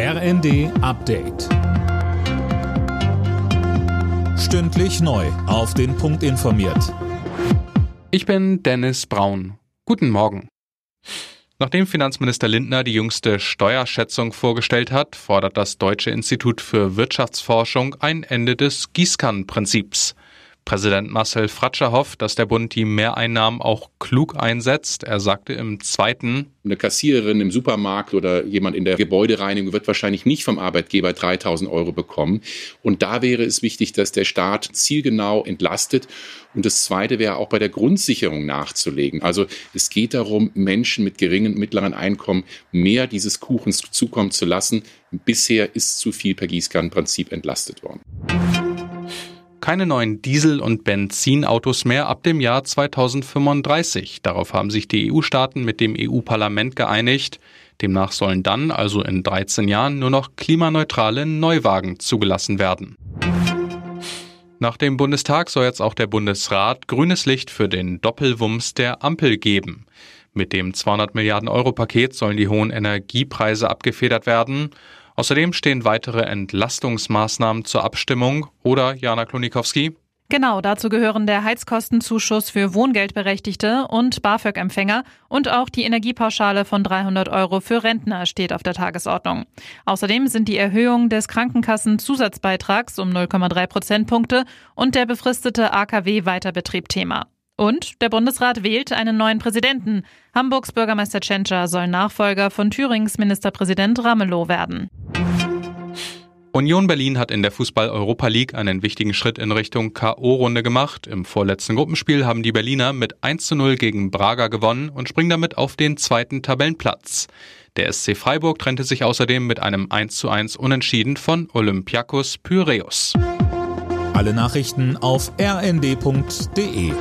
RND Update. Stündlich neu. Auf den Punkt informiert. Ich bin Dennis Braun. Guten Morgen. Nachdem Finanzminister Lindner die jüngste Steuerschätzung vorgestellt hat, fordert das Deutsche Institut für Wirtschaftsforschung ein Ende des Gießkannenprinzips. Präsident Marcel Fratscher hofft, dass der Bund die Mehreinnahmen auch klug einsetzt. Er sagte im zweiten, eine Kassiererin im Supermarkt oder jemand in der Gebäudereinigung wird wahrscheinlich nicht vom Arbeitgeber 3000 Euro bekommen. Und da wäre es wichtig, dass der Staat zielgenau entlastet. Und das Zweite wäre auch bei der Grundsicherung nachzulegen. Also es geht darum, Menschen mit geringen und mittleren Einkommen mehr dieses Kuchens zukommen zu lassen. Bisher ist zu viel per Gießkannenprinzip entlastet worden keine neuen Diesel- und Benzinautos mehr ab dem Jahr 2035. Darauf haben sich die EU-Staaten mit dem EU-Parlament geeinigt. Demnach sollen dann, also in 13 Jahren, nur noch klimaneutrale Neuwagen zugelassen werden. Nach dem Bundestag soll jetzt auch der Bundesrat grünes Licht für den Doppelwumms der Ampel geben. Mit dem 200 Milliarden Euro Paket sollen die hohen Energiepreise abgefedert werden. Außerdem stehen weitere Entlastungsmaßnahmen zur Abstimmung oder Jana Klonikowski. Genau, dazu gehören der Heizkostenzuschuss für Wohngeldberechtigte und BAföG-Empfänger und auch die Energiepauschale von 300 Euro für Rentner steht auf der Tagesordnung. Außerdem sind die Erhöhung des Krankenkassenzusatzbeitrags um 0,3 Prozentpunkte und der befristete AKW-Weiterbetrieb Thema. Und der Bundesrat wählt einen neuen Präsidenten. Hamburgs Bürgermeister Tschentscher soll Nachfolger von Thürings Ministerpräsident Ramelow werden. Union Berlin hat in der Fußball-Europa League einen wichtigen Schritt in Richtung K.O.-Runde gemacht. Im vorletzten Gruppenspiel haben die Berliner mit 1 zu 0 gegen Braga gewonnen und springen damit auf den zweiten Tabellenplatz. Der SC Freiburg trennte sich außerdem mit einem 1 zu 1 Unentschieden von Olympiakos Pyreus. Alle Nachrichten auf rnd.de